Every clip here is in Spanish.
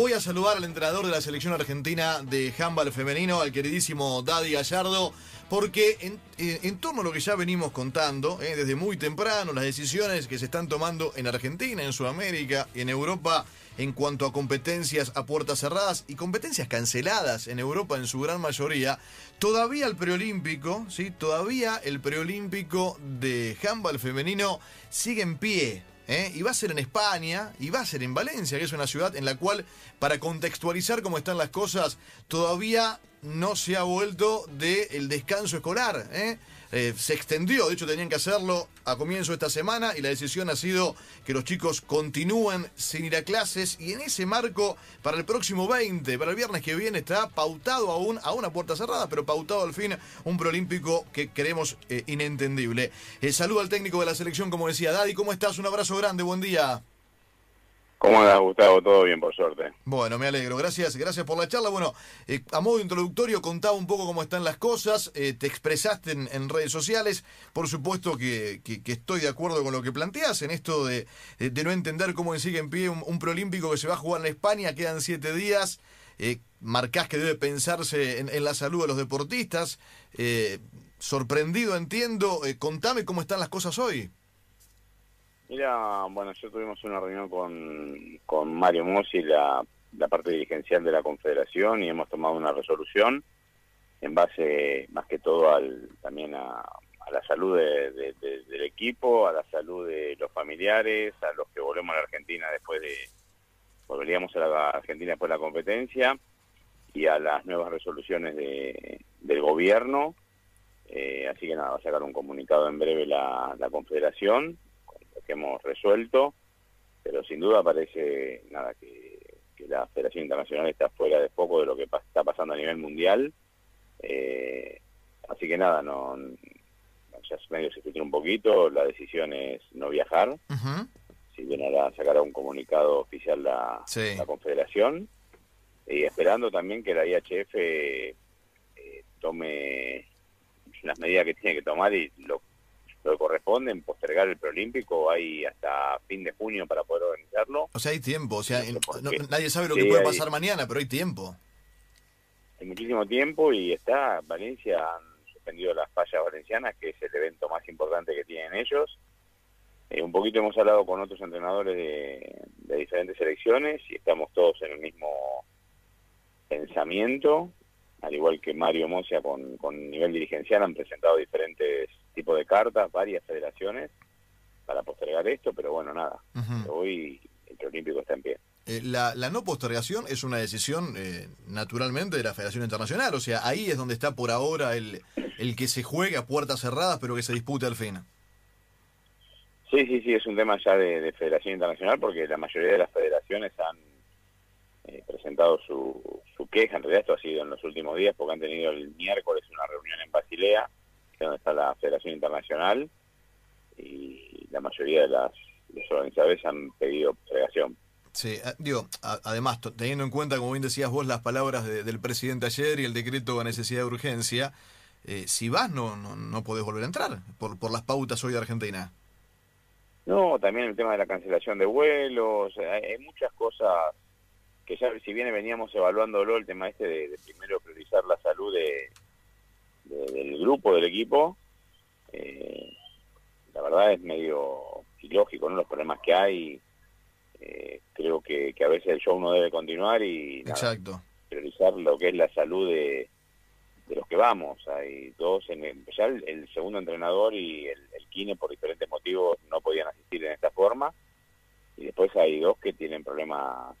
voy a saludar al entrenador de la selección argentina de handball femenino, al queridísimo Daddy Gallardo, porque en, eh, torno a lo que ya venimos contando, eh, desde muy temprano, las decisiones que se están tomando en Argentina, en Sudamérica y en Europa en cuanto a competencias a puertas cerradas y competencias canceladas en Europa en su gran mayoría, todavía el preolímpico, ¿sí? todavía el preolímpico de handball femenino sigue en pie. ¿Eh? Y va a ser en España, y va a ser en Valencia, que es una ciudad en la cual, para contextualizar cómo están las cosas, todavía no se ha vuelto del descanso escolar. ¿eh? Eh, se extendió, de hecho tenían que hacerlo a comienzo de esta semana y la decisión ha sido que los chicos continúen sin ir a clases y en ese marco para el próximo 20, para el viernes que viene está pautado aún a una puerta cerrada, pero pautado al fin un proolímpico que creemos eh, inentendible. Eh, saludo al técnico de la selección, como decía Daddy, ¿cómo estás? Un abrazo grande, buen día. ¿Cómo andas, Gustavo? Todo bien, por suerte. Bueno, me alegro. Gracias, gracias por la charla. Bueno, eh, a modo introductorio, contaba un poco cómo están las cosas. Eh, te expresaste en, redes sociales. Por supuesto que, que, estoy de acuerdo con lo que planteas en esto de, de no entender cómo sigue en pie un, un, preolímpico que se va a jugar en España. Quedan siete días. Eh, marcás que debe pensarse en, en, la salud de los deportistas. Eh, sorprendido, entiendo. Eh, contame cómo están las cosas hoy. Mira, bueno, yo tuvimos una reunión con, con Mario Mossi, la, la parte dirigencial de la Confederación, y hemos tomado una resolución en base más que todo al, también a, a la salud de, de, de, del equipo, a la salud de los familiares, a los que volvemos a la Argentina después de, volveríamos a la Argentina después de la competencia, y a las nuevas resoluciones de, del gobierno. Eh, así que nada, va a sacar un comunicado en breve la, la Confederación que hemos resuelto, pero sin duda parece nada que, que, la Federación Internacional está fuera de foco de lo que pa está pasando a nivel mundial. Eh, así que nada, no, ya medio se filtró un poquito, la decisión es no viajar. Uh -huh. Si bien ahora sacará un comunicado oficial la, sí. la Confederación, y esperando también que la IHF eh, tome las medidas que tiene que tomar y lo lo que corresponde en postergar el preolímpico hay hasta fin de junio para poder organizarlo. O sea, hay tiempo, o sea, no, nadie sabe lo que puede pasar mañana, pero hay tiempo. Hay muchísimo tiempo y está, Valencia han suspendido las fallas valencianas, que es el evento más importante que tienen ellos. Eh, un poquito hemos hablado con otros entrenadores de, de diferentes selecciones y estamos todos en el mismo pensamiento, al igual que Mario Mosia con, con nivel dirigencial han presentado diferentes tipo de cartas, varias federaciones para postergar esto, pero bueno, nada, uh -huh. hoy el preolímpico está en pie. Eh, la, la, no postergación es una decisión eh, naturalmente de la Federación Internacional, o sea, ahí es donde está por ahora el, el que se juegue a puertas cerradas, pero que se dispute al fin. Sí, sí, sí, es un tema ya de, de Federación Internacional porque la mayoría de las federaciones han eh, presentado su, su queja, en realidad esto ha sido en los últimos días porque han tenido el miércoles una reunión en Basilea, donde está la Federación Internacional y la mayoría de las los organizadores han pedido postergación. Sí, digo, a, además, teniendo en cuenta, como bien decías vos, las palabras de, del presidente ayer y el decreto de necesidad de urgencia, eh, si vas no, no, no podés volver a entrar por, por las pautas hoy de Argentina. No, también el tema de la cancelación de vuelos, hay, hay muchas cosas que ya si bien veníamos evaluándolo, el tema este de, de primero priorizar la salud de, de, del grupo, del equipo, eh, la verdad es medio ilógico, ¿no? Los problemas que hay, eh, creo que, que, a veces el show no debe continuar y nada, priorizar lo que es la salud de, de los que vamos. Hay dos, en el, ya el, el, segundo entrenador y el, el Kine por diferentes motivos no podían asistir en esta forma. Y después hay dos que tienen problemas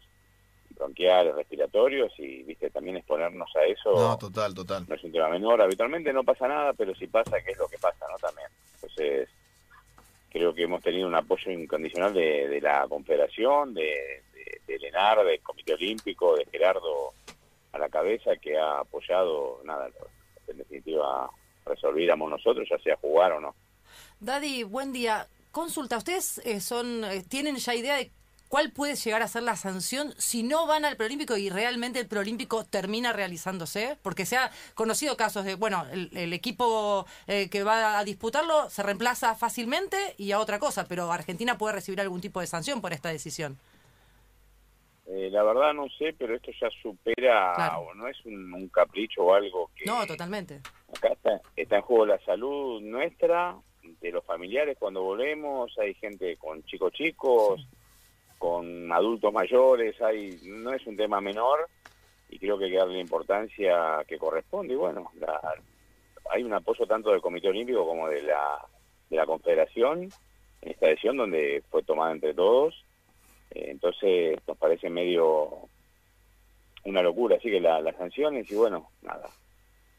bronquiales, respiratorios y viste también exponernos a eso no total total. no es un tema menor. Habitualmente no pasa nada pero si pasa qué es lo que pasa no también. Entonces creo que hemos tenido un apoyo incondicional de, de la confederación de, de, de Lenar del comité olímpico de Gerardo a la cabeza que ha apoyado nada en definitiva resolviéramos nosotros ya sea jugar o no. Daddy buen día. Consulta ustedes eh, son eh, tienen ya idea de ¿Cuál puede llegar a ser la sanción si no van al preolímpico y realmente el preolímpico termina realizándose? Porque se ha conocido casos de, bueno, el, el equipo eh, que va a disputarlo se reemplaza fácilmente y a otra cosa, pero Argentina puede recibir algún tipo de sanción por esta decisión. Eh, la verdad no sé, pero esto ya supera, Claro. o no es un, un capricho o algo que... No, totalmente. Acá está, está en juego la salud nuestra, de los familiares cuando volvemos, hay gente con chicos chicos, con adultos mayores, hay no es un tema menor y creo que hay que darle la importancia que corresponde. Y bueno, la- hay un apoyo tanto del Comité Olímpico como de la, de la Confederación en esta decisión donde fue tomada entre todos. Eh, entonces nos parece medio una locura, así que la- las sanciones y bueno, nada,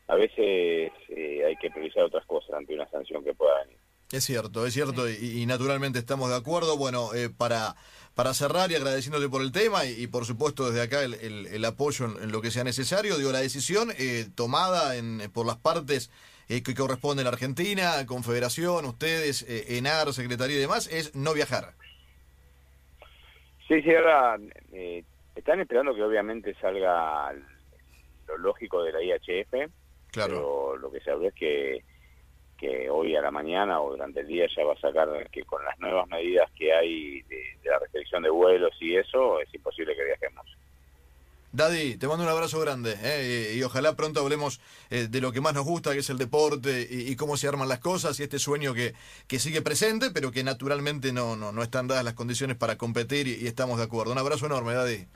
a veces eh, hay que priorizar otras cosas ante una sanción que pueda venir. Es cierto, es cierto, y, y naturalmente estamos de acuerdo. Bueno, eh, para, para cerrar y agradeciéndote por el tema y, y por supuesto desde acá el, el- el apoyo en, en lo que sea necesario, digo, la decisión eh, tomada en, por las partes eh, que corresponden a la Argentina, Confederación, ustedes, eh, ENAR, Secretaría y demás, es no viajar. Sí, sí, ahora eh, están esperando que obviamente salga lo lógico de la IHF, Claro. pero lo que se habló es que, que hoy a la mañana o durante el día ya va a sacar que con las nuevas medidas que hay de, la restricción de vuelos y eso, es imposible que viajemos. Daddy, te mando un abrazo grande eh, y, ojalá pronto hablemos eh, de lo que más nos gusta, que es el deporte y, y cómo se arman las cosas y este sueño que, que sigue presente, pero que naturalmente no, no, no están dadas las condiciones para competir y, y estamos de acuerdo. Un abrazo enorme, Daddy.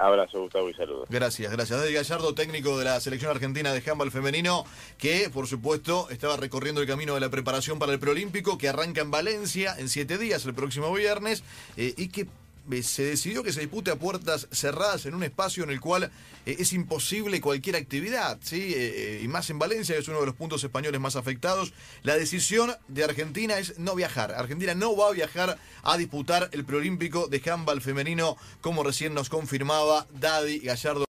Abrazo, Gustavo, y saludos. Gracias, gracias. Daddy Gallardo, técnico de la selección argentina de handball femenino, que por supuesto estaba recorriendo el camino de la preparación para el preolímpico, que arranca en Valencia en siete días, el próximo viernes, eh, y que se decidió que se dispute a puertas cerradas en un espacio en el cual eh, es imposible cualquier actividad, ¿sí? Eh, eh, y más en Valencia, que es uno de los puntos españoles más afectados. La decisión de Argentina es no viajar. Argentina no va a viajar a disputar el preolímpico de handball femenino, como recién nos confirmaba Daddy Gallardo.